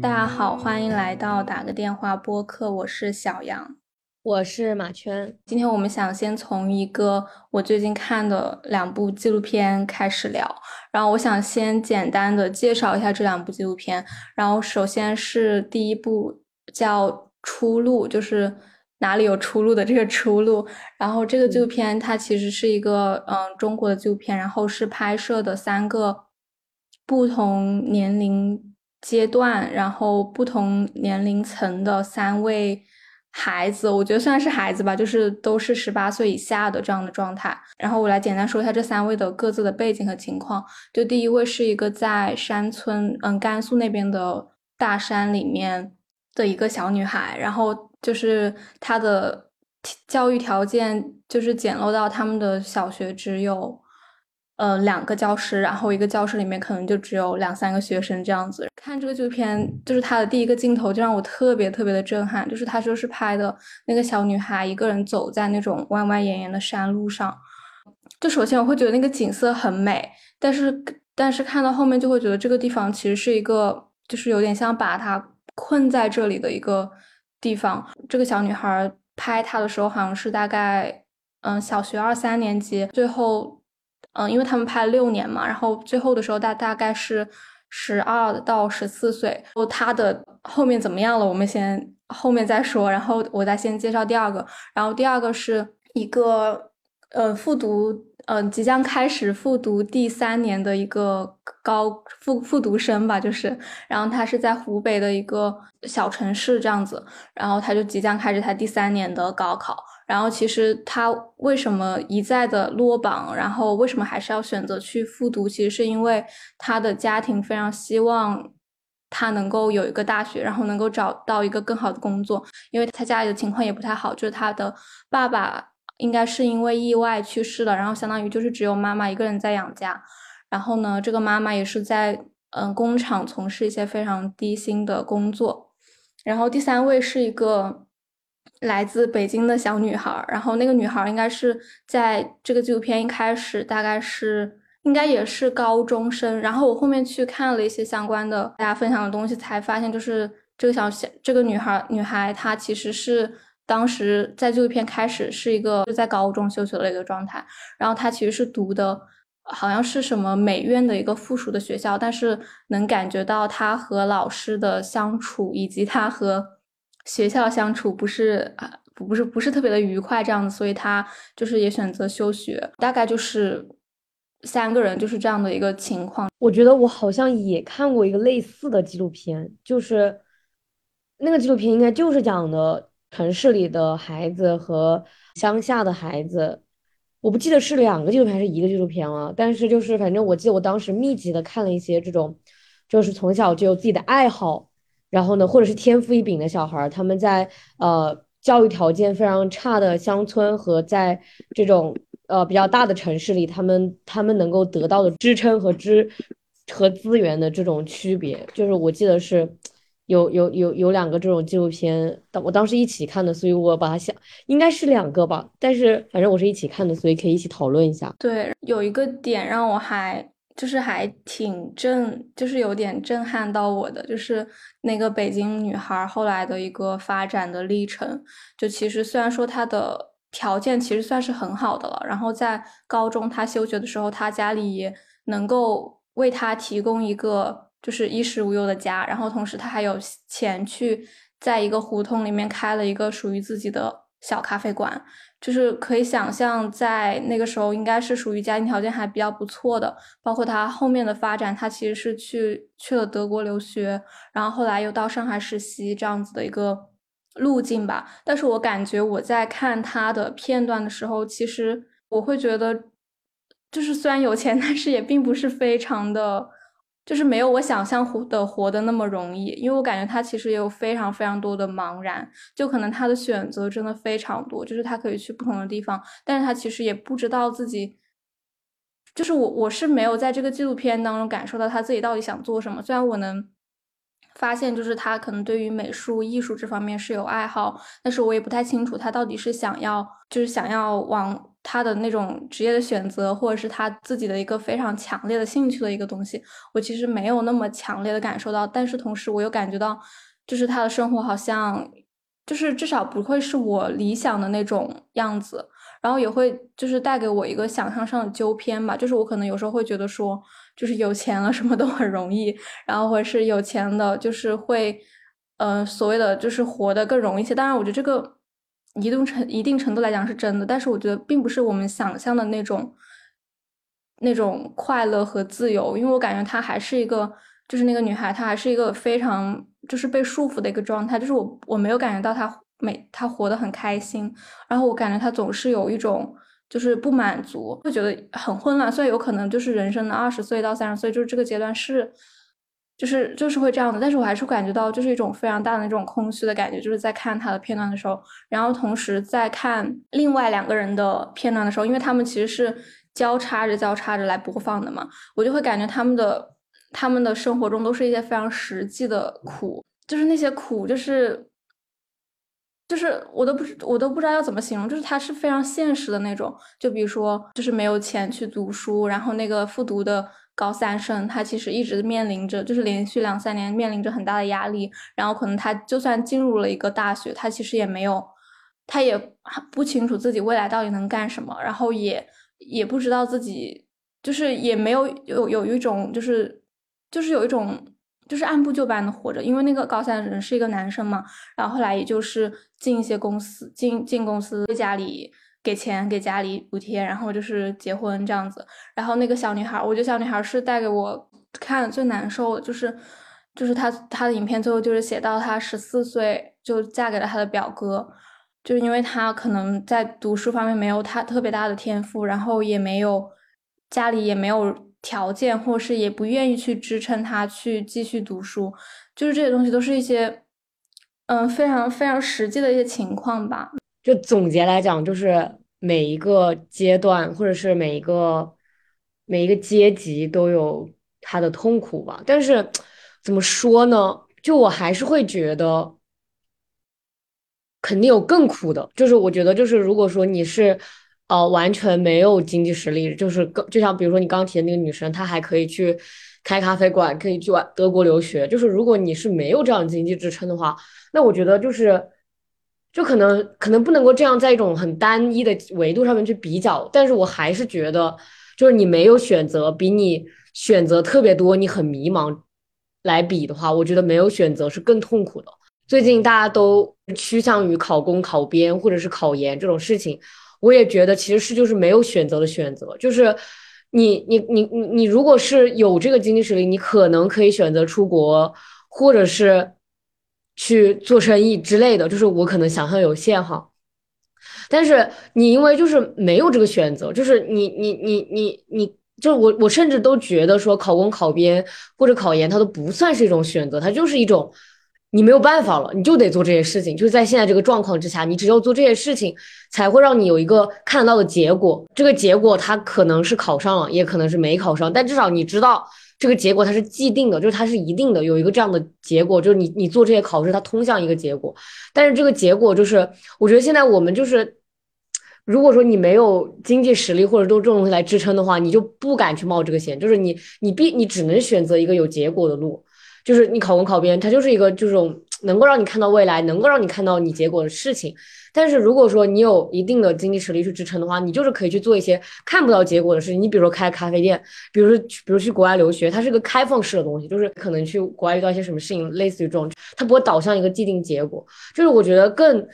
大家好，欢迎来到打个电话播客，我是小杨，我是马圈。今天我们想先从一个我最近看的两部纪录片开始聊，然后我想先简单的介绍一下这两部纪录片。然后首先是第一部叫《出路》，就是哪里有出路的这个出路。然后这个纪录片它其实是一个嗯中国的纪录片，然后是拍摄的三个不同年龄。阶段，然后不同年龄层的三位孩子，我觉得算是孩子吧，就是都是十八岁以下的这样的状态。然后我来简单说一下这三位的各自的背景和情况。就第一位是一个在山村，嗯，甘肃那边的大山里面的一个小女孩，然后就是她的教育条件就是简陋到他们的小学只有。呃，两个教室，然后一个教室里面可能就只有两三个学生这样子。看这个纪录片，就是他的第一个镜头就让我特别特别的震撼，就是他说是拍的那个小女孩一个人走在那种弯弯延延的山路上。就首先我会觉得那个景色很美，但是但是看到后面就会觉得这个地方其实是一个，就是有点像把她困在这里的一个地方。这个小女孩拍她的时候好像是大概嗯小学二三年级，最后。嗯，因为他们拍了六年嘛，然后最后的时候大大概是十二到十四岁。然后他的后面怎么样了？我们先后面再说。然后我再先介绍第二个。然后第二个是一个呃复读，嗯，即将开始复读第三年的一个高复复读生吧，就是。然后他是在湖北的一个小城市这样子，然后他就即将开始他第三年的高考。然后其实他为什么一再的落榜，然后为什么还是要选择去复读？其实是因为他的家庭非常希望他能够有一个大学，然后能够找到一个更好的工作。因为他家里的情况也不太好，就是他的爸爸应该是因为意外去世了，然后相当于就是只有妈妈一个人在养家。然后呢，这个妈妈也是在嗯工厂从事一些非常低薪的工作。然后第三位是一个。来自北京的小女孩，然后那个女孩应该是在这个纪录片一开始，大概是应该也是高中生。然后我后面去看了一些相关的大家分享的东西，才发现就是这个小小这个女孩女孩她其实是当时在纪录片开始是一个在高中休学的一个状态，然后她其实是读的好像是什么美院的一个附属的学校，但是能感觉到她和老师的相处以及她和。学校相处不是啊，不不是不是特别的愉快这样子，所以他就是也选择休学，大概就是三个人就是这样的一个情况。我觉得我好像也看过一个类似的纪录片，就是那个纪录片应该就是讲的城市里的孩子和乡下的孩子，我不记得是两个纪录片还是一个纪录片了，但是就是反正我记得我当时密集的看了一些这种，就是从小就有自己的爱好。然后呢，或者是天赋异禀的小孩，他们在呃教育条件非常差的乡村和在这种呃比较大的城市里，他们他们能够得到的支撑和支和资源的这种区别，就是我记得是有有有有两个这种纪录片，当我当时一起看的，所以我把它想应该是两个吧，但是反正我是一起看的，所以可以一起讨论一下。对，有一个点让我还。就是还挺震，就是有点震撼到我的，就是那个北京女孩后来的一个发展的历程。就其实虽然说她的条件其实算是很好的了，然后在高中她休学的时候，她家里也能够为她提供一个就是衣食无忧的家，然后同时她还有钱去在一个胡同里面开了一个属于自己的小咖啡馆。就是可以想象，在那个时候应该是属于家庭条件还比较不错的。包括他后面的发展，他其实是去去了德国留学，然后后来又到上海实习这样子的一个路径吧。但是我感觉我在看他的片段的时候，其实我会觉得，就是虽然有钱，但是也并不是非常的。就是没有我想象活的活的那么容易，因为我感觉他其实也有非常非常多的茫然，就可能他的选择真的非常多，就是他可以去不同的地方，但是他其实也不知道自己，就是我我是没有在这个纪录片当中感受到他自己到底想做什么。虽然我能发现，就是他可能对于美术艺术这方面是有爱好，但是我也不太清楚他到底是想要，就是想要往他的那种职业的选择，或者是他自己的一个非常强烈的兴趣的一个东西，我其实没有那么强烈的感受到。但是同时，我又感觉到，就是他的生活好像，就是至少不会是我理想的那种样子。然后也会就是带给我一个想象上的纠偏吧，就是我可能有时候会觉得说，就是有钱了什么都很容易，然后或者是有钱的，就是会，呃，所谓的就是活得更容易一些。当然，我觉得这个一定程一定程度来讲是真的，但是我觉得并不是我们想象的那种那种快乐和自由，因为我感觉她还是一个，就是那个女孩，她还是一个非常就是被束缚的一个状态，就是我我没有感觉到她。每她活得很开心，然后我感觉他总是有一种就是不满足，会觉得很混乱。所以有可能就是人生的二十岁到三十岁，就是这个阶段是，就是就是会这样的。但是我还是感觉到就是一种非常大的那种空虚的感觉，就是在看他的片段的时候，然后同时在看另外两个人的片段的时候，因为他们其实是交叉着交叉着来播放的嘛，我就会感觉他们的他们的生活中都是一些非常实际的苦，就是那些苦就是。就是我都不知我都不知道要怎么形容，就是他是非常现实的那种。就比如说，就是没有钱去读书，然后那个复读的高三生，他其实一直面临着，就是连续两三年面临着很大的压力。然后可能他就算进入了一个大学，他其实也没有，他也不清楚自己未来到底能干什么，然后也也不知道自己，就是也没有有有一种就是就是有一种。就是按部就班的活着，因为那个高三的人是一个男生嘛，然后后来也就是进一些公司，进进公司家里给钱，给家里补贴，然后就是结婚这样子。然后那个小女孩，我觉得小女孩是带给我看最难受的，就是就是她她的影片最后就是写到她十四岁就嫁给了她的表哥，就是因为她可能在读书方面没有她特别大的天赋，然后也没有家里也没有。条件，或是也不愿意去支撑她去继续读书，就是这些东西都是一些，嗯，非常非常实际的一些情况吧。就总结来讲，就是每一个阶段，或者是每一个每一个阶级都有他的痛苦吧。但是怎么说呢？就我还是会觉得，肯定有更苦的。就是我觉得，就是如果说你是。呃，完全没有经济实力，就是更就像比如说你刚提的那个女生，她还可以去开咖啡馆，可以去往德国留学。就是如果你是没有这样经济支撑的话，那我觉得就是，就可能可能不能够这样在一种很单一的维度上面去比较。但是我还是觉得，就是你没有选择，比你选择特别多，你很迷茫来比的话，我觉得没有选择是更痛苦的。最近大家都趋向于考公、考编或者是考研这种事情。我也觉得其实是就是没有选择的选择，就是你你你你你如果是有这个经济实力，你可能可以选择出国，或者是去做生意之类的。就是我可能想象有限哈，但是你因为就是没有这个选择，就是你你你你你，就我我甚至都觉得说考公考编或者考研，它都不算是一种选择，它就是一种。你没有办法了，你就得做这些事情。就是在现在这个状况之下，你只有做这些事情，才会让你有一个看得到的结果。这个结果它可能是考上了，也可能是没考上，但至少你知道这个结果它是既定的，就是它是一定的，有一个这样的结果，就是你你做这些考试，它通向一个结果。但是这个结果就是，我觉得现在我们就是，如果说你没有经济实力或者都这种东西来支撑的话，你就不敢去冒这个险，就是你你必你只能选择一个有结果的路。就是你考公考编，它就是一个这种能够让你看到未来，能够让你看到你结果的事情。但是如果说你有一定的经济实力去支撑的话，你就是可以去做一些看不到结果的事情。你比如说开咖啡店，比如说比如去国外留学，它是个开放式的东西，就是可能去国外遇到一些什么事情，类似于这种，它不会导向一个既定结果。就是我觉得更。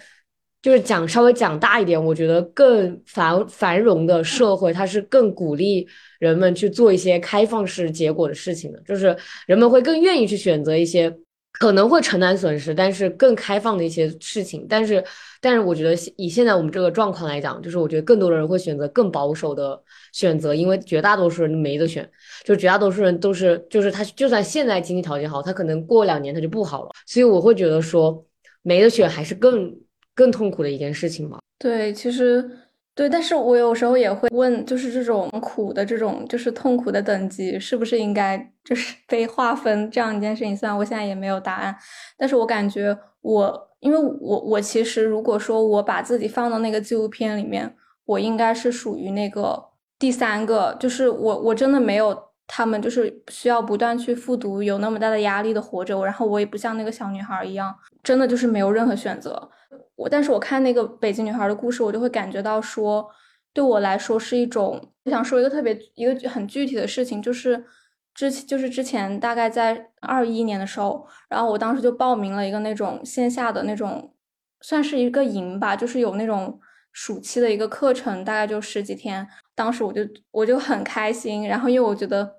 就是讲稍微讲大一点，我觉得更繁繁荣的社会，它是更鼓励人们去做一些开放式结果的事情的。就是人们会更愿意去选择一些可能会承担损失，但是更开放的一些事情。但是，但是我觉得以现在我们这个状况来讲，就是我觉得更多的人会选择更保守的选择，因为绝大多数人没得选，就绝大多数人都是，就是他就算现在经济条件好，他可能过两年他就不好了。所以我会觉得说没得选还是更。更痛苦的一件事情嘛？对，其实对，但是我有时候也会问，就是这种苦的这种，就是痛苦的等级，是不是应该就是 被划分这样一件事情？虽然我现在也没有答案，但是我感觉我，因为我我其实如果说我把自己放到那个纪录片里面，我应该是属于那个第三个，就是我我真的没有他们就是需要不断去复读，有那么大的压力的活着，然后我也不像那个小女孩一样，真的就是没有任何选择。我但是我看那个北京女孩的故事，我就会感觉到说，对我来说是一种，我想说一个特别一个很具体的事情，就是之就是之前大概在二一年的时候，然后我当时就报名了一个那种线下的那种，算是一个营吧，就是有那种暑期的一个课程，大概就十几天。当时我就我就很开心，然后因为我觉得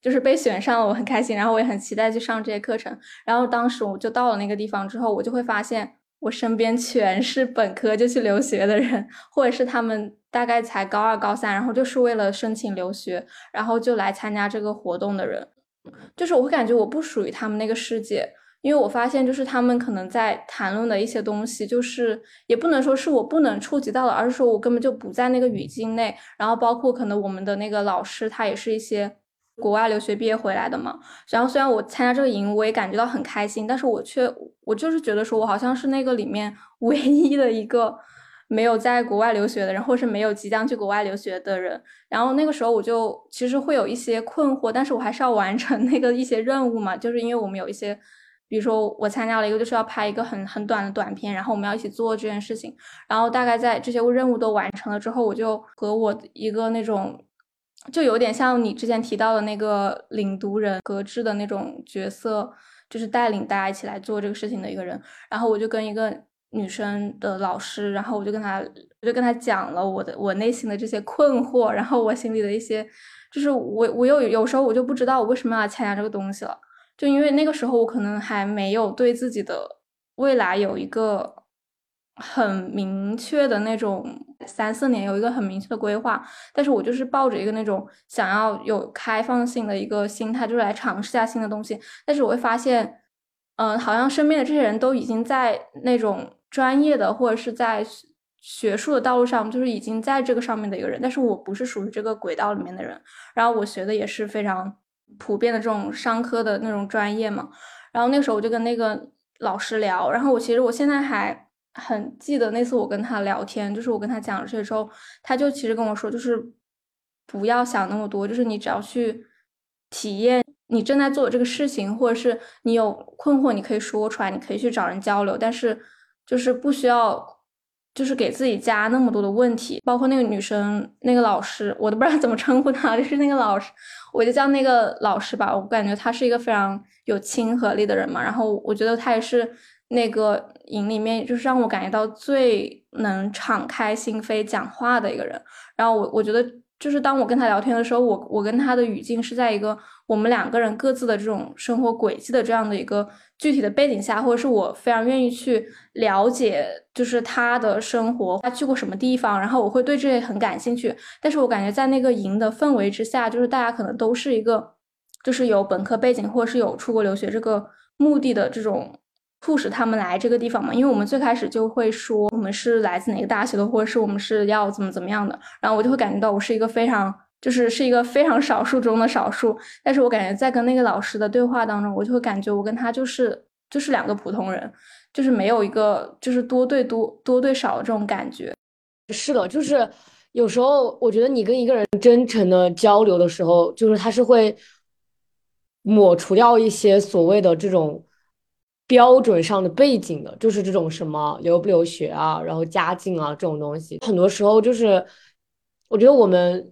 就是被选上了，我很开心，然后我也很期待去上这些课程。然后当时我就到了那个地方之后，我就会发现。我身边全是本科就去留学的人，或者是他们大概才高二、高三，然后就是为了申请留学，然后就来参加这个活动的人。就是我会感觉我不属于他们那个世界，因为我发现就是他们可能在谈论的一些东西，就是也不能说是我不能触及到的，而是说我根本就不在那个语境内。然后包括可能我们的那个老师，他也是一些。国外留学毕业回来的嘛，然后虽然我参加这个营，我也感觉到很开心，但是我却我就是觉得说，我好像是那个里面唯一的一个没有在国外留学的人，或是没有即将去国外留学的人。然后那个时候我就其实会有一些困惑，但是我还是要完成 那个一些任务嘛，就是因为我们有一些，比如说我参加了一个就是要拍一个很很短的短片，然后我们要一起做这件事情，然后大概在这些任务都完成了之后，我就和我一个那种。就有点像你之前提到的那个领读人格致的那种角色，就是带领大家一起来做这个事情的一个人。然后我就跟一个女生的老师，然后我就跟他，我就跟他讲了我的我内心的这些困惑，然后我心里的一些，就是我我有有时候我就不知道我为什么要参加这个东西了，就因为那个时候我可能还没有对自己的未来有一个。很明确的那种三四年有一个很明确的规划，但是我就是抱着一个那种想要有开放性的一个心态，就是来尝试一下新的东西。但是我会发现，嗯，好像身边的这些人都已经在那种专业的或者是在学术的道路上，就是已经在这个上面的一个人。但是我不是属于这个轨道里面的人。然后我学的也是非常普遍的这种商科的那种专业嘛。然后那个时候我就跟那个老师聊，然后我其实我现在还。很记得那次我跟他聊天，就是我跟他讲了这些之后，他就其实跟我说，就是不要想那么多，就是你只要去体验你正在做的这个事情，或者是你有困惑，你可以说出来，你可以去找人交流，但是就是不需要，就是给自己加那么多的问题。包括那个女生，那个老师，我都不知道怎么称呼她，就是那个老师，我就叫那个老师吧。我感觉他是一个非常有亲和力的人嘛，然后我觉得他也是。那个营里面，就是让我感觉到最能敞开心扉讲话的一个人。然后我我觉得，就是当我跟他聊天的时候，我我跟他的语境是在一个我们两个人各自的这种生活轨迹的这样的一个具体的背景下，或者是我非常愿意去了解，就是他的生活，他去过什么地方，然后我会对这些很感兴趣。但是我感觉在那个营的氛围之下，就是大家可能都是一个，就是有本科背景或者是有出国留学这个目的的这种。促使他们来这个地方嘛？因为我们最开始就会说我们是来自哪个大学的，或者是我们是要怎么怎么样的。然后我就会感觉到我是一个非常，就是是一个非常少数中的少数。但是我感觉在跟那个老师的对话当中，我就会感觉我跟他就是就是两个普通人，就是没有一个就是多对多多对少的这种感觉。是的，就是有时候我觉得你跟一个人真诚的交流的时候，就是他是会抹除掉一些所谓的这种。标准上的背景的，就是这种什么留不留学啊，然后家境啊这种东西，很多时候就是，我觉得我们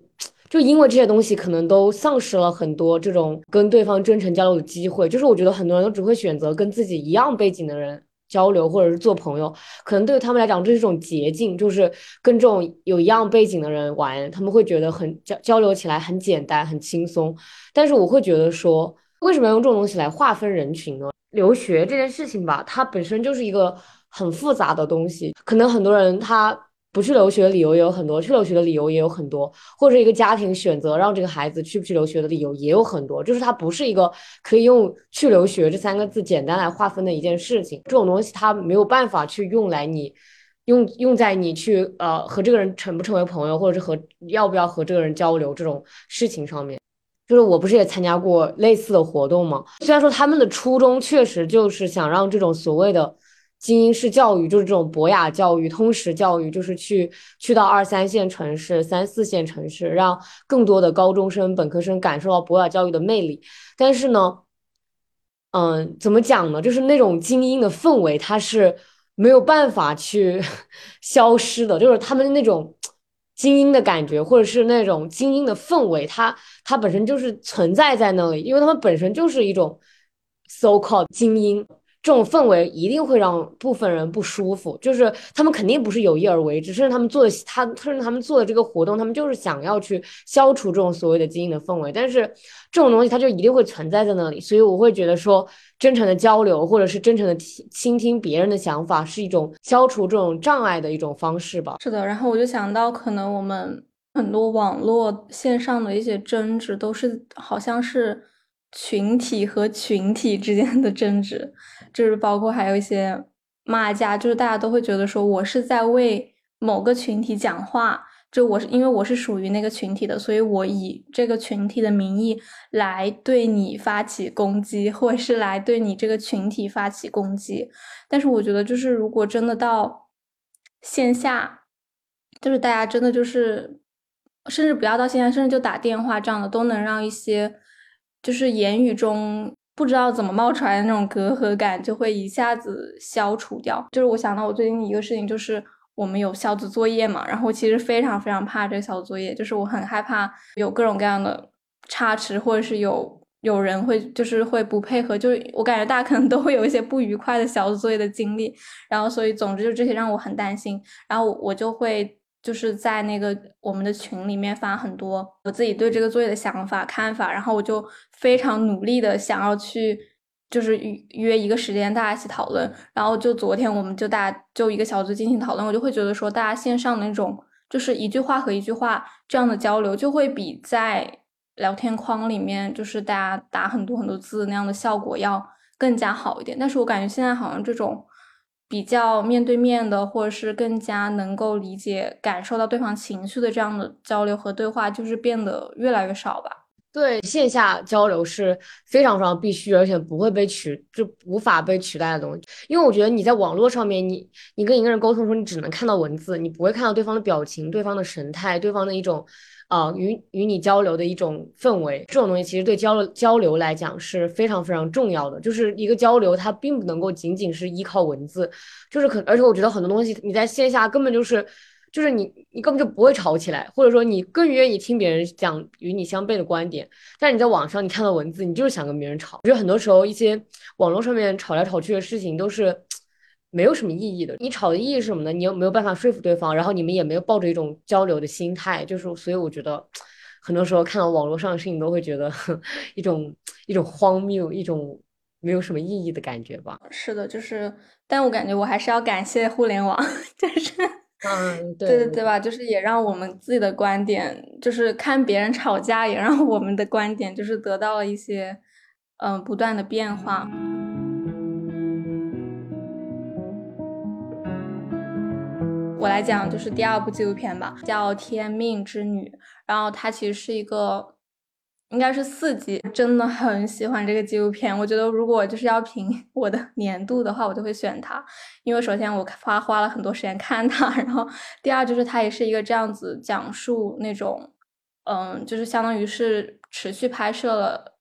就因为这些东西，可能都丧失了很多这种跟对方真诚交流的机会。就是我觉得很多人都只会选择跟自己一样背景的人交流，或者是做朋友。可能对于他们来讲，这是一种捷径，就是跟这种有一样背景的人玩，他们会觉得很交交流起来很简单、很轻松。但是我会觉得说，为什么要用这种东西来划分人群呢？留学这件事情吧，它本身就是一个很复杂的东西。可能很多人他不去留学的理由也有很多，去留学的理由也有很多，或者一个家庭选择让这个孩子去不去留学的理由也有很多。就是它不是一个可以用“去留学”这三个字简单来划分的一件事情。这种东西它没有办法去用来你用用在你去呃和这个人成不成为朋友，或者是和要不要和这个人交流这种事情上面。就是我不是也参加过类似的活动吗？虽然说他们的初衷确实就是想让这种所谓的精英式教育，就是这种博雅教育、通识教育，就是去去到二三线城市、三四线城市，让更多的高中生、本科生感受到博雅教育的魅力。但是呢，嗯，怎么讲呢？就是那种精英的氛围，它是没有办法去 消失的，就是他们那种。精英的感觉，或者是那种精英的氛围，它它本身就是存在在那里，因为他们本身就是一种 so called 精英。这种氛围一定会让部分人不舒服，就是他们肯定不是有意而为之，甚至他们做的他甚至他们做的这个活动，他们就是想要去消除这种所谓的精英的氛围。但是这种东西它就一定会存在在那里，所以我会觉得说，真诚的交流或者是真诚的倾听别人的想法，是一种消除这种障碍的一种方式吧。是的，然后我就想到，可能我们很多网络线上的一些争执，都是好像是。群体和群体之间的争执，就是包括还有一些骂架，就是大家都会觉得说我是在为某个群体讲话，就我是因为我是属于那个群体的，所以我以这个群体的名义来对你发起攻击，或者是来对你这个群体发起攻击。但是我觉得，就是如果真的到线下，就是大家真的就是，甚至不要到线下，甚至就打电话这样的，都能让一些。就是言语中不知道怎么冒出来的那种隔阂感，就会一下子消除掉。就是我想到我最近一个事情，就是我们有小组作业嘛，然后其实非常非常怕这个小组作业，就是我很害怕有各种各样的差池，或者是有有人会就是会不配合，就是我感觉大家可能都会有一些不愉快的小组作业的经历，然后所以总之就这些让我很担心，然后我就会。就是在那个我们的群里面发很多我自己对这个作业的想法看法，然后我就非常努力的想要去，就是约一个时间大家一起讨论。然后就昨天我们就大家就一个小组进行讨论，我就会觉得说大家线上的那种就是一句话和一句话这样的交流，就会比在聊天框里面就是大家打很多很多字那样的效果要更加好一点。但是我感觉现在好像这种。比较面对面的，或者是更加能够理解、感受到对方情绪的这样的交流和对话，就是变得越来越少吧。对，线下交流是非常非常必须，而且不会被取，就无法被取代的东西。因为我觉得你在网络上面，你你跟一个人沟通的时候，你只能看到文字，你不会看到对方的表情、对方的神态、对方的一种。啊，与与你交流的一种氛围，这种东西其实对交流交流来讲是非常非常重要的。就是一个交流，它并不能够仅仅是依靠文字，就是可，而且我觉得很多东西你在线下根本就是，就是你你根本就不会吵起来，或者说你更愿意听别人讲与你相悖的观点。但你在网上你看到文字，你就是想跟别人吵。我觉得很多时候一些网络上面吵来吵去的事情都是。没有什么意义的，你吵的意义是什么呢？你又没有办法说服对方，然后你们也没有抱着一种交流的心态，就是所以我觉得，很多时候看到网络上的事情都会觉得 一种一种荒谬，一种没有什么意义的感觉吧。是的，就是，但我感觉我还是要感谢互联网，就是，嗯，对对对吧？就是也让我们自己的观点，就是看别人吵架，也让我们的观点就是得到了一些，嗯，不断的变化。我来讲，就是第二部纪录片吧，叫《天命之女》，然后它其实是一个，应该是四集，真的很喜欢这个纪录片。我觉得如果就是要评 我的年度的话，我就会选它，因为首先我花花了很多时间看它，然后第二就是它也是一个这样子讲述那种，嗯，就是相当于是持续拍摄了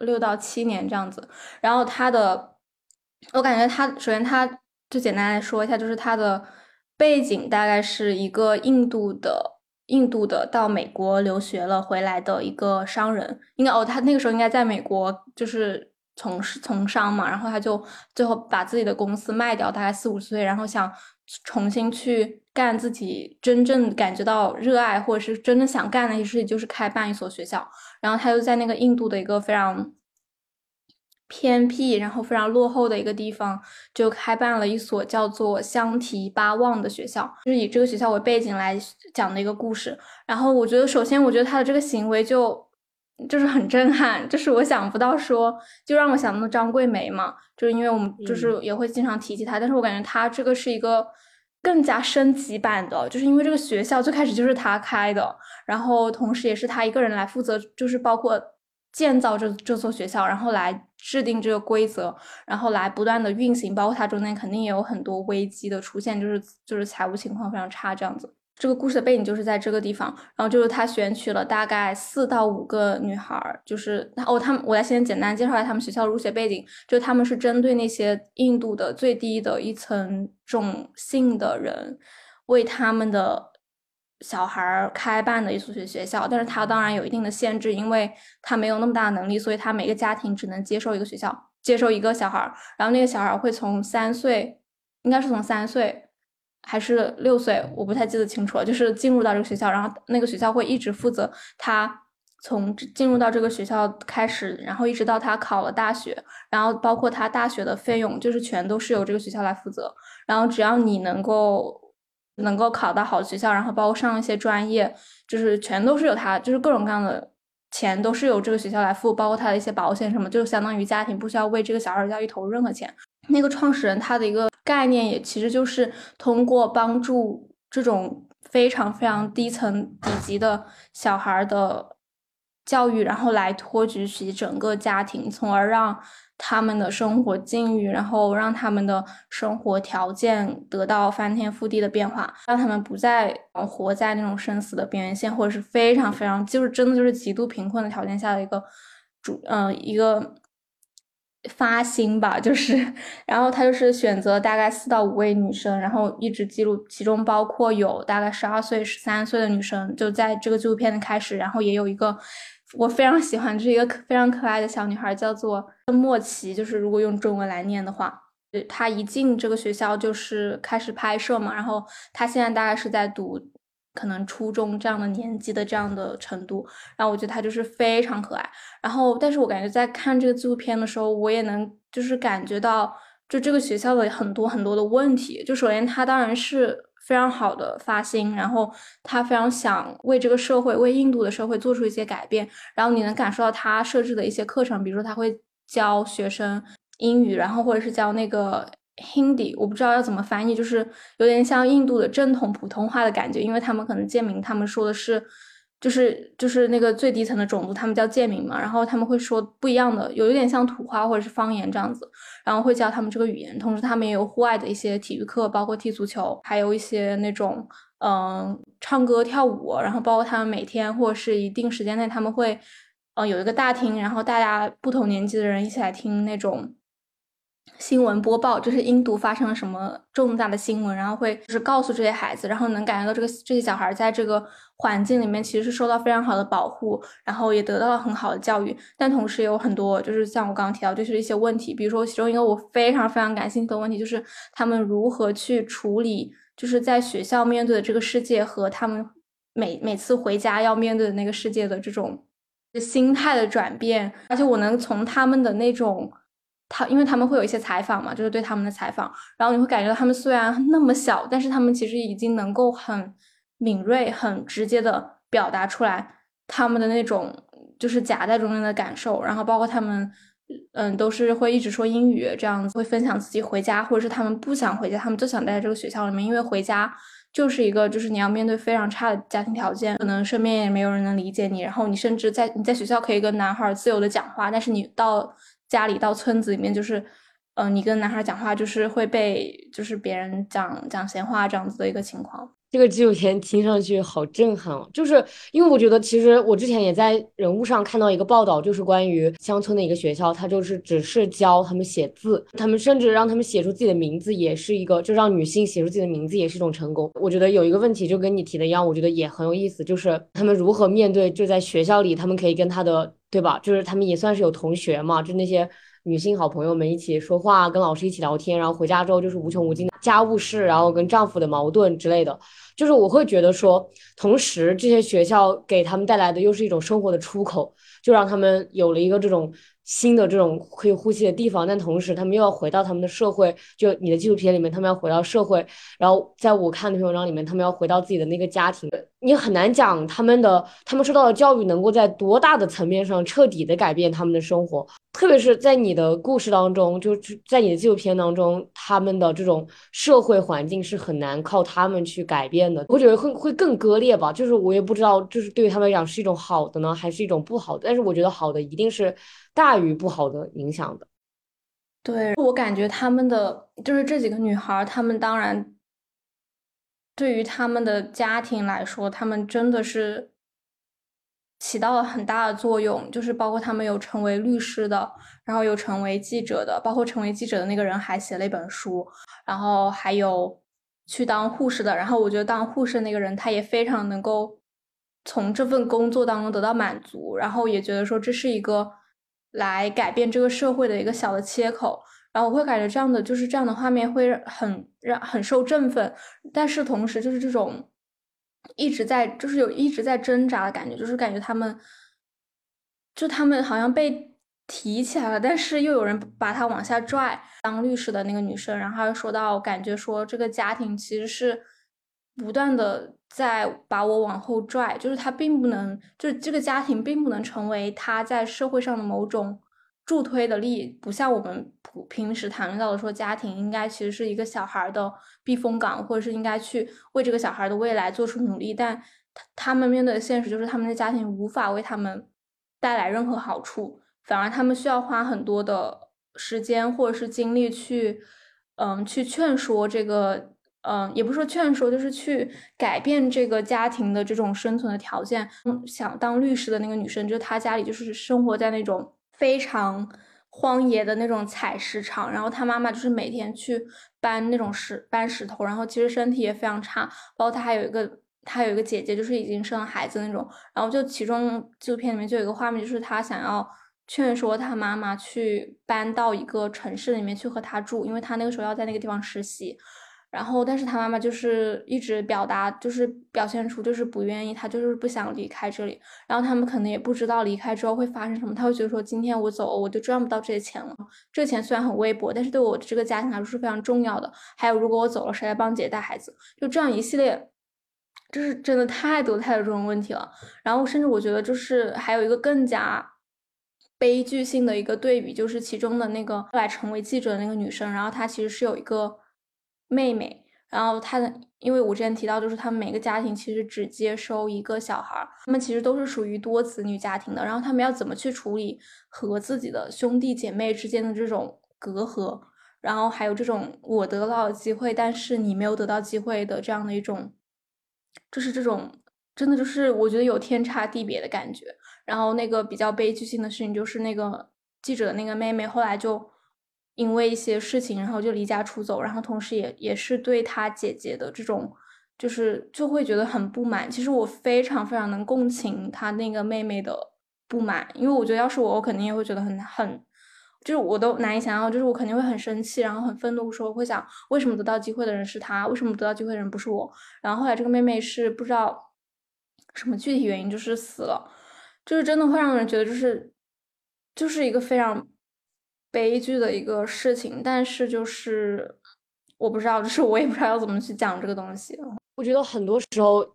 六到七年这样子，然后它的，我感觉它首先它就简单来说一下，就是它的。背景大概是一个印度的印度的到美国留学了回来的一个商人，应该哦，他那个时候应该在美国就是从事从商嘛，然后他就最后把自己的公司卖掉，大概四五十岁，然后想重新去干自己真正感觉到热爱或者是真的想干的一些事情，就是开办一所学校，然后他就在那个印度的一个非常。偏僻，然后非常落后的一个地方，就开办了一所叫做香提巴旺的学校，就是以这个学校为背景来讲的一个故事。然后我觉得，首先我觉得他的这个行为就就是很震撼，就是我想不到说，就让我想到张桂梅嘛，就是因为我们就是也会经常提起她，但是我感觉他这个是一个更加升级版的，就是因为这个学校最开始就是他开的，然后同时也是他一个人来负责，就是包括。建造这这所学校，然后来制定这个规则，然后来不断的运行，包括它中间肯定也有很多危机的出现，就是就是财务情况非常差这样子。这个故事的背景就是在这个地方，然后就是他选取了大概四到五个女孩，就是哦，他们我来先简单介绍一下他们学校的入学背景，就他们是针对那些印度的最低的一层种姓的人，为他们的小孩开办的一所学学校，但是他当然有一定的限制，因为他没有那么大的能力，所以他每个家庭只能接受一个学校，接受一个小孩，然后那个小孩会从三岁，应该是从三岁。还是六岁，我不太记得清楚了。就是进入到这个学校，然后那个学校会一直负责他从进入到这个学校开始，然后一直到他考了大学，然后包括他大学的费用，就是全都是由这个学校来负责。然后只要你能够能够考到好学校，然后包括上一些专业，就是全都是由他，就是各种各样的钱都是由这个学校来付，包括他的一些保险什么，就相当于家庭不需要为这个小孩教育投入任何钱。那个创始人他的一个概念也其实就是通过帮助这种非常非常低层底级的小孩的教育，然后来托举起整个家庭，从而让他们的生活境遇，然后让他们的生活条件得到翻天覆地的变化，让他们不再活在那种生死的边缘线，或者是非常非常就是真的就是极度贫困的条件下的一个主嗯一个。发心吧，就是，然后他就是选择大概四到五位女生，然后一直记录，其中包括有大概十二岁、十三岁的女生，就在这个纪录片的开始，然后也有一个我非常喜欢，这是一个非常可爱的小女孩，叫做莫奇，就是如果用中文来念的话，她一进这个学校就是开始拍摄嘛，然后她现在大概是在读。可能初中这样的年纪的这样的程度，然后我觉得她就是非常可爱。然后，但是我感觉在看这个纪录片的时候，我也能就是感觉到，就这个学校的很多很多的问题。就首先，她当然是非常好的发心，然后他非常想为这个社会、为印度的社会做出一些改变。然后你能感受到他设置的一些课程，比如说他会教学生英语，然后或者是教那个。Hindi 我不知道要怎么翻译，就是有点像印度的正统普通话的感觉，因为他们可能建明，他们说的是，就是就是那个最低层的种族，他们叫贱民嘛，然后他们会说不一样的，有一点像土话或者是方言这样子，然后会教他们这个语言，同时他们也有户外的一些体育课，包括踢足球，还有一些那种嗯唱歌跳舞，然后包括他们每天或者是一定时间内他们会嗯有一个大厅，然后大家不同年纪的人一起来听那种。新闻播报就是印度发生了什么重大的新闻，然后会就是告诉这些孩子，然后能感觉到这个这些小孩在这个环境里面其实是受到非常好的保护，然后也得到了很好的教育。但同时也有很多就是像我刚刚提到，就是一些问题，比如说其中一个我非常非常感兴趣的问题，就是他们如何去处理就是在学校面对的这个世界和他们每每次回家要面对的那个世界的这种心态的转变，而且我能从他们的那种。他因为他们会有一些采访嘛，就是对他们的采访，然后你会感觉到他们虽然那么小，但是他们其实已经能够很敏锐、很直接的表达出来他们的那种就是夹在中间的感受，然后包括他们，嗯，都是会一直说英语这样子，会分享自己回家，或者是他们不想回家，他们就想待在这个学校里面，因为回家就是一个就是你要面对非常差的家庭条件，可能身边也没有人能理解你，然后你甚至在你在学校可以跟男孩自由的讲话，但是你到家里到村子里面，就是，嗯，你跟男孩讲话，就是会被，就是别人讲讲闲话这样子的一个情况。这个纪录片听上去好震撼哦，就是因为我觉得，其实我之前也在人物上看到一个报道，就是关于乡村的一个学校，他就是只是教他们写字，他们甚至让他们写出自己的名字，也是一个，就让女性写出自己的名字，也是一种成功。我觉得有一个问题，就跟你提的一样，我觉得也很有意思，就是他们如何面对，就在学校里，他们可以跟他的，对吧？就是他们也算是有同学嘛，就那些女性好朋友们一起说话，跟老师一起聊天，然后回家之后就是无穷无尽的家务事，然后跟丈夫的矛盾之类的。就是我会觉得说，同时这些学校给他们带来的又是一种生活的出口，就让他们有了一个这种新的这种可以呼吸的地方。但同时，他们又要回到他们的社会。就你的纪录片里面，他们要回到社会，然后在我看的篇文章里面，他们要回到自己的那个家庭。你很难讲他们的他们受到的教育能够在多大的层面上彻底的改变他们的生活。特别是在你的故事当中，就是在你的纪录片当中，他们的这种社会环境是很难靠他们去改变的。我觉得会会更割裂吧。就是我也不知道，就是对于他们来讲是一种好的呢，还是一种不好的。但是我觉得好的一定是大于不好的影响的。对我感觉他们的就是这几个女孩，她们当然对于他们的家庭来说，他们真的是。起到了很大的作用，就是包括他们有成为律师的，然后有成为记者的，包括成为记者的那个人还写了一本书，然后还有去当护士的。然后我觉得当护士那个人他也非常能够从这份工作当中得到满足，然后也觉得说这是一个来改变这个社会的一个小的切口。然后我会感觉这样的就是这样的画面会很让很受振奋，但是同时就是这种。一直在，就是有一直在挣扎的感觉，就是感觉他们，就他们好像被提起来了，但是又有人把他往下拽。当律师的那个女生，然后说到，感觉说这个家庭其实是不断的在把我往后拽，就是他并不能，就是这个家庭并不能成为他在社会上的某种。助推的力不像我们普平时谈论到的说家庭应该其实是一个小孩的避风港，或者是应该去为这个小孩的未来做出努力，但他他们面对的现实就是他们的家庭无法为他们带来任何好处，反而他们需要花很多的时间或者是精力去，嗯，去劝说这个，嗯，也不是说劝说，就是去改变这个家庭的这种生存的条件。想当律师的那个女生，就她家里就是生活在那种。非常荒野的那种采石场，然后他妈妈就是每天去搬那种石搬石头，然后其实身体也非常差，包括他还有一个他有一个姐姐，就是已经生了孩子那种，然后就其中纪录片里面就有一个画面，就是他想要劝说他妈妈去搬到一个城市里面去和他住，因为他那个时候要在那个地方实习。然后，但是他妈妈就是一直表达，就是表现出就是不愿意，他就是不想离开这里。然后他们可能也不知道离开之后会发生什么，他会觉得说今天我走，我就赚不到这些钱了。这钱虽然很微薄，但是对我这个家庭来说是非常重要的。还有，如果我走了，谁来帮姐带孩子？就这样一系列，就是真的太多太多这种问题了。然后，甚至我觉得就是还有一个更加悲剧性的一个对比，就是其中的那个后来成为记者的那个女生，然后她其实是有一个。妹妹，然后她的，因为我之前提到，就是他们每个家庭其实只接收一个小孩，他们其实都是属于多子女家庭的，然后他们要怎么去处理和自己的兄弟姐妹之间的这种隔阂，然后还有这种我得到了机会，但是你没有得到机会的这样的一种，就是这种真的就是我觉得有天差地别的感觉。然后那个比较悲剧性的事情就是那个记者的那个妹妹后来就。因为一些事情，然后就离家出走，然后同时也也是对他姐姐的这种，就是就会觉得很不满。其实我非常非常能共情他那个妹妹的不满，因为我觉得要是我，我肯定也会觉得很很，就是我都难以想象，就是我肯定会很生气，然后很愤怒，说会想为什么得到机会的人是他，为什么得到机会的人不是我？然后后来这个妹妹是不知道什么具体原因就是死了，就是真的会让人觉得就是就是一个非常。悲剧的一个事情，但是就是我不知道，就是我也不知道要怎么去讲这个东西。我觉得很多时候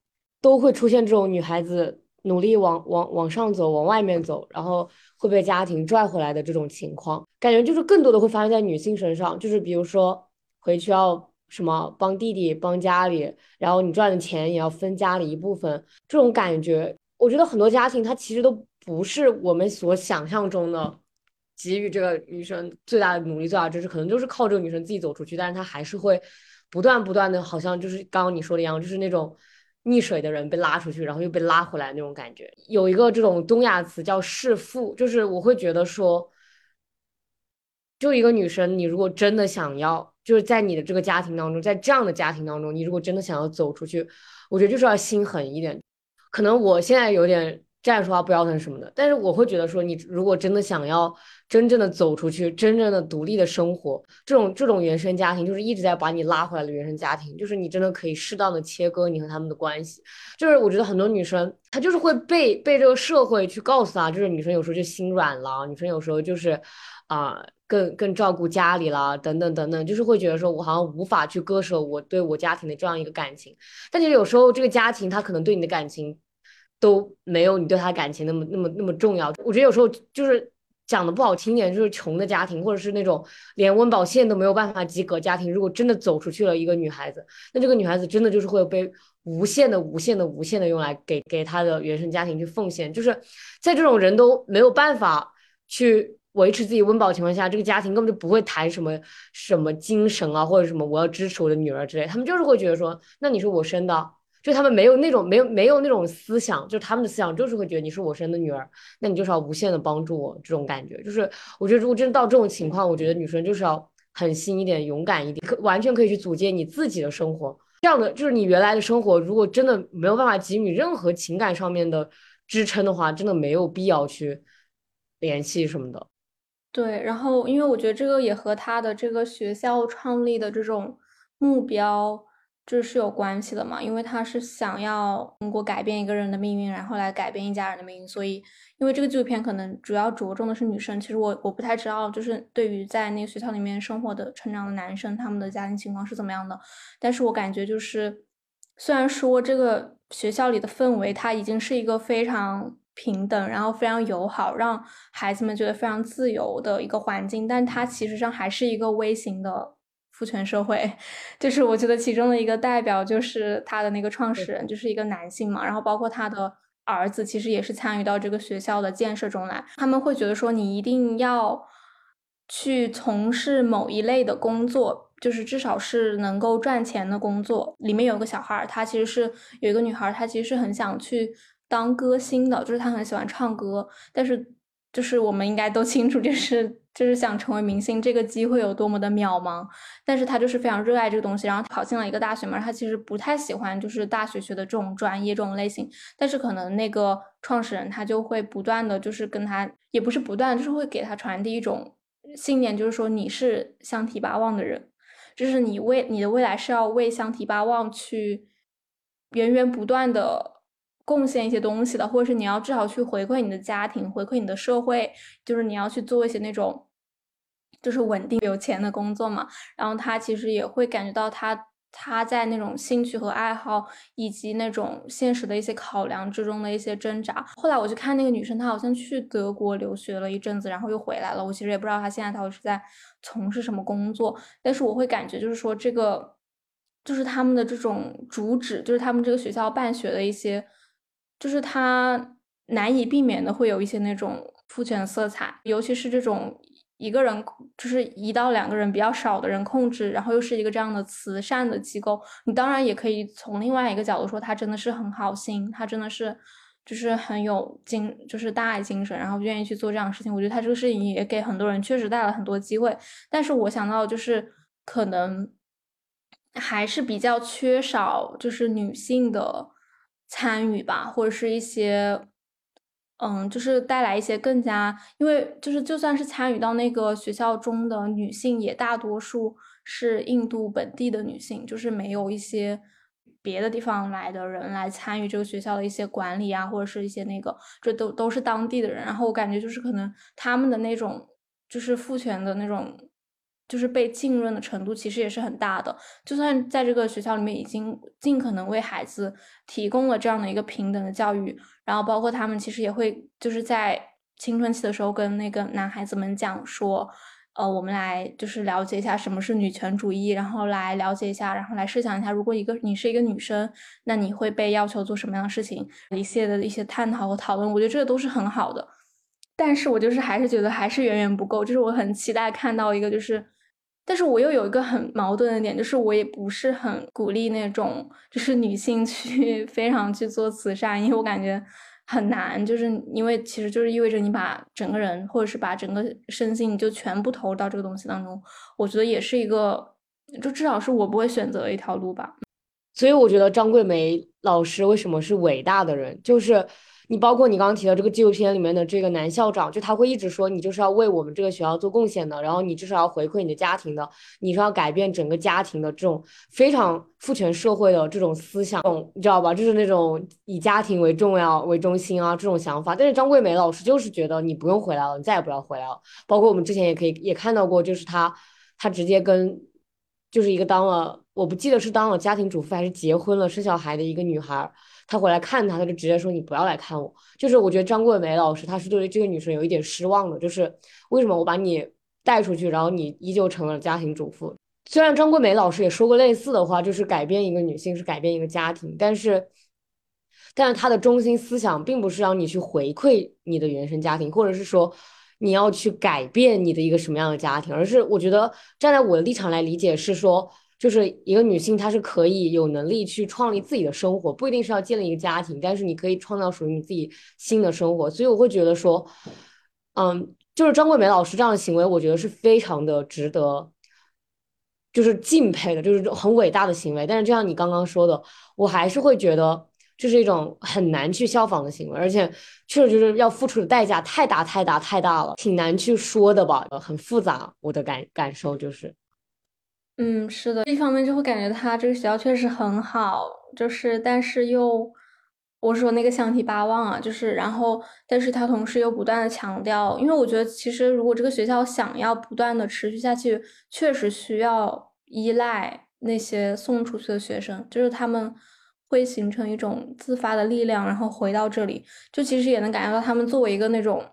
都会出现这种女孩子努力往往往上走，往外面走，然后会被家庭拽回来的这种情况，感觉就是更多的会发生在女性身上。就是比如说回去要什么帮弟弟帮家里，然后你赚的钱也要分家里一部分，这种感觉，我觉得很多家庭它其实都不是我们所想象中的。给予这个女生最大的努力、最大的支持，可能就是靠这个女生自己走出去，但是她还是会不断不断的，好像就是刚刚你说的一样，就是那种溺水的人被拉出去，然后又被拉回来那种感觉。有一个这种东亚词叫弑父，就是我会觉得说，就一个女生，你如果真的想要，就是在你的这个家庭当中，在这样的家庭当中，你如果真的想要走出去，我觉得就是要心狠一点。可能我现在有点。站着说话不腰疼什么的，但是我会觉得说，你如果真的想要真正的走出去，真正的独立的生活，这种这种原生家庭就是一直在把你拉回来的原生家庭，就是你真的可以适当的切割你和他们的关系。就是我觉得很多女生她就是会被被这个社会去告诉她，就是女生有时候就心软了，女生有时候就是啊更更照顾家里啦，等等等等，就是会觉得说我好像无法去割舍我对我家庭的这样一个感情。但其实有时候这个家庭他可能对你的感情。都没有你对他感情那么那么那么重要。我觉得有时候就是讲的不好听点，就是穷的家庭，或者是那种连温饱线都没有办法及格家庭，如果真的走出去了一个女孩子，那这个女孩子真的就是会被无限的、无限的、无限的用来给给她的原生家庭去奉献，就是在这种人都没有办法去维持自己温饱情况下，这个家庭根本就不会谈什么什么精神啊，或者什么我要支持我的女儿之类，他们就是会觉得说，那你是我生的。就他们没有那种没有没有那种思想，就他们的思想就是会觉得你是我生的女儿，那你就是要无限的帮助我这种感觉。就是我觉得如果真的到这种情况，我觉得女生就是要狠心一点，勇敢一点，可完全可以去组建你自己的生活。这样的就是你原来的生活，如果真的没有办法给予任何情感上面的支撑的话，真的没有必要去联系什么的。对，然后因为我觉得这个也和他的这个学校创立的这种目标。这是有关系的嘛？因为他是想要通过改变一个人的命运，然后来改变一家人的命运。所以，因为这个纪录片可能主要着重的是女生。其实我我不太知道，就是对于在那个学校里面生活的、成长的男生，他们的家庭情况是怎么样的。但是我感觉就是，虽然说这个学校里的氛围，它已经是一个非常平等，然后非常友好，让孩子们觉得非常自由的一个环境，但它其实上还是一个微型的。父权社会，就是我觉得其中的一个代表就是他的那个创始人，就是一个男性嘛。然后包括他的儿子，其实也是参与到这个学校的建设中来。他们会觉得说，你一定要去从事某一类的工作，就是至少是能够赚钱的工作。里面有个小孩，他其实是有一个女孩，她其实是很想去当歌星的，就是她很喜欢唱歌，但是就是我们应该都清楚，就是。就是想成为明星，这个机会有多么的渺茫，但是他就是非常热爱这个东西，然后考进了一个大学嘛，他其实不太喜欢就是大学学的这种专业这种类型，但是可能那个创始人他就会不断的就是跟他，也不是不断，就是会给他传递一种信念，就是说你是相提拔望的人，就是你未你的未来是要为相提拔望去源源不断的。贡献一些东西的，或者是你要至少去回馈你的家庭，回馈你的社会，就是你要去做一些那种，就是稳定有钱的工作嘛。然后他其实也会感觉到他他在那种兴趣和爱好以及那种现实的一些考量之中的一些挣扎。后来我去看那个女生，她好像去德国留学了一阵子，然后又回来了。我其实也不知道她现在到底是在从事什么工作，但是我会感觉就是说这个就是他们的这种主旨，就是他们这个学校办学的一些。就是他难以避免的会有一些那种父权色彩，尤其是这种一个人就是一到两个人比较少的人控制，然后又是一个这样的慈善的机构，你当然也可以从另外一个角度说，他真的是很好心，他真的是就是很有精，就是大爱精神，然后愿意去做这样的事情。我觉得他这个事情也给很多人确实带来很多机会，但是我想到就是可能还是比较缺少就是女性的。参与吧，或者是一些，嗯，就是带来一些更加，因为就是就算是参与到那个学校中的女性，也大多数是印度本地的女性，就是没有一些别的地方来的人来参与这个学校的一些管理啊，或者是一些那个，这都都是当地的人。然后我感觉就是可能他们的那种就是父权的那种。就是被浸润的程度其实也是很大的，就算在这个学校里面已经尽可能为孩子提供了这样的一个平等的教育，然后包括他们其实也会就是在青春期的时候跟那个男孩子们讲说，呃，我们来就是了解一下什么是女权主义，然后来了解一下，然后来设想一下，如果一个你是一个女生，那你会被要求做什么样的事情，一系列的一些探讨和讨论，我觉得这个都是很好的。但是我就是还是觉得还是远远不够，就是我很期待看到一个就是，但是我又有一个很矛盾的点，就是我也不是很鼓励那种就是 女性去 非常去做慈善，因为我感觉很难，就是因为其实就是意味着你把整个人或者是把整个身心就全部投入到这个东西当中，我觉得也是一个，就至少是我不会选择一条路吧。所以我觉得张桂梅老师为什么是伟大的人，就是。你包括你刚刚提到这个纪录片里面的这个男校长，就他会一直说你就是要为我们这个学校做贡献的，然后你至少要回馈你的家庭的，你是要改变整个家庭的这种非常父权社会的这种思想，你知道吧？就是那种以家庭为重要为中心啊这种想法。但是张桂梅老师就是觉得你不用回来了，你再也不要回来了。包括我们之前也可以也看到过，就是他他直接跟就是一个当了我不记得是当了家庭主妇还是结婚了生小孩的一个女孩，他回来看他，他就直接说你不要来看我。就是我觉得张桂梅老师她是对这个女生有一点失望的，就是为什么我把你带出去，然后你依旧成了家庭主妇。虽然张桂梅老师也说过类似的话，就是改变一个女性是改变一个家庭，但是，但是她的中心思想并不是让你去回馈你的原生家庭，或者是说。你要去改变你的一个什么样的家庭，而是我觉得站在我的立场来理解是说，就是一个女性她是可以有能力去创立自己的生活，不一定是要建立一个家庭，但是你可以创造属于你自己新的生活。所以我会觉得说，嗯，就是张桂梅老师这样的行为，我觉得是非常的值得，就是敬佩的，就是很伟大的行为。但是就像你刚刚说的，我还是会觉得。这是一种很难去效仿的行为，而且确实就是要付出的代价太大太大太大了，挺难去说的吧，很复杂。我的感感受就是，嗯，是的，一方面就会感觉他这个学校确实很好，就是但是又，我说那个香提八望啊，就是然后，但是他同时又不断的强调，因为我觉得其实如果这个学校想要不断的持续下去，确实需要依赖那些送出去的学生，就是他们。会形成一种自发的力量，然后回到这里，就其实也能感觉到他们作为一个那种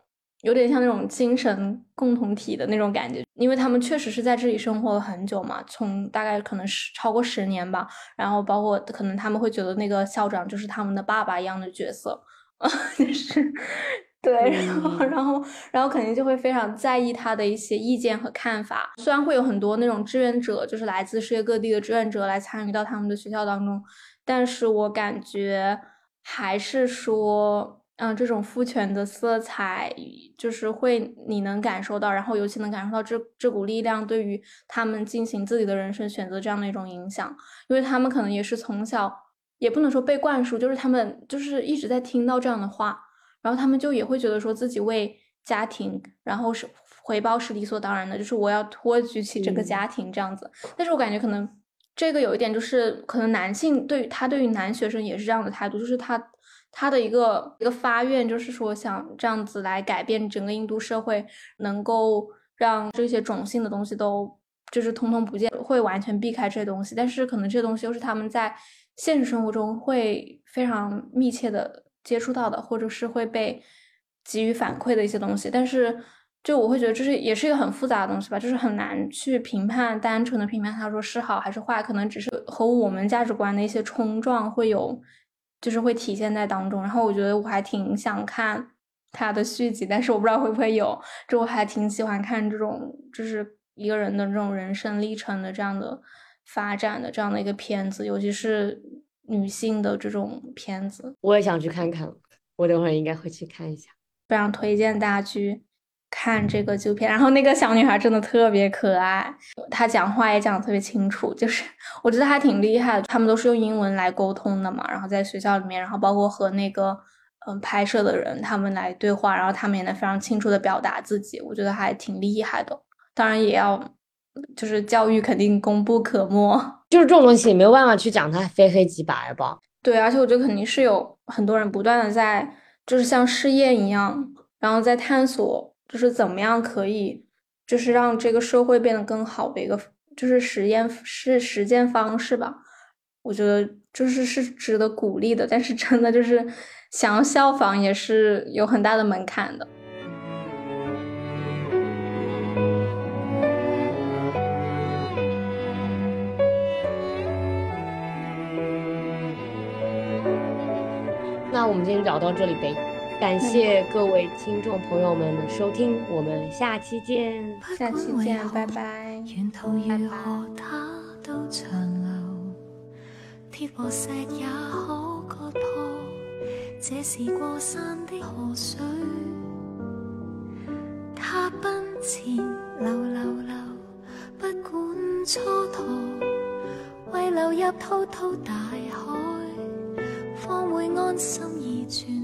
有点像那种精神共同体的那种感觉，因为他们确实是在这里生活了很久嘛，从大概可能是超过十年吧，然后包括可能他们会觉得那个校长就是他们的爸爸一样的角色，就是对，然后然后然后肯定就会非常在意他的一些意见和看法，虽然会有很多那种志愿者，就是来自世界各地的志愿者来参与到他们的学校当中。但是我感觉还是说，嗯，这种父权的色彩就是会你能感受到，然后尤其能感受到这这股力量对于他们进行自己的人生选择这样的一种影响，因为他们可能也是从小也不能说被灌输，就是他们就是一直在听到这样的话，然后他们就也会觉得说自己为家庭，然后是回报是理所当然的，就是我要托举起这个家庭这样子。但是我感觉可能。这个有一点就是，可能男性对于他对于男学生也是这样的态度，就是他他的一个一个发愿，就是说想这样子来改变整个印度社会，能够让这些种姓的东西都就是通通不见，会完全避开这些东西。但是可能这些东西又是他们在现实生活中会非常密切的接触到的，或者是会被给予反馈的一些东西，但是。就我会觉得这是也是一个很复杂的东西吧，就是很难去评判，单纯的评判他说是好还是坏，可能只是和我们价值观的一些冲撞会有，就是会体现在当中。然后我觉得我还挺想看他的续集，但是我不知道会不会有。就我还挺喜欢看这种，就是一个人的这种人生历程的这样的发展的这样的一个片子，尤其是女性的这种片子。我也想去看看，我等会儿应该会去看一下，非常推荐大家去。看这个纪录片，然后那个小女孩真的特别可爱，她讲话也讲得特别清楚，就是我觉得还挺厉害的。他们都是用英文来沟通的嘛，然后在学校里面，然后包括和那个嗯拍摄的人他们来对话，然后他们也能非常清楚的表达自己，我觉得还挺厉害的。当然也要就是教育肯定功不可没，就是这种东西没有办法去讲它非黑即白吧。对，而且我觉得肯定是有很多人不断的在就是像试验一样，然后在探索。就是怎么样可以，就是让这个社会变得更好的一个，就是实验是实践方式吧。我觉得就是是值得鼓励的，但是真的就是想要效仿也是有很大的门槛的。那我们今天聊到这里呗。感谢各位听众朋友们的收听，我们下期见，下期见，拜拜。沿途如何它都长流，铁和石也可割破，这是过山的河水。它奔前流流流，不管蹉跎，为流入滔滔大海，方会安心而存。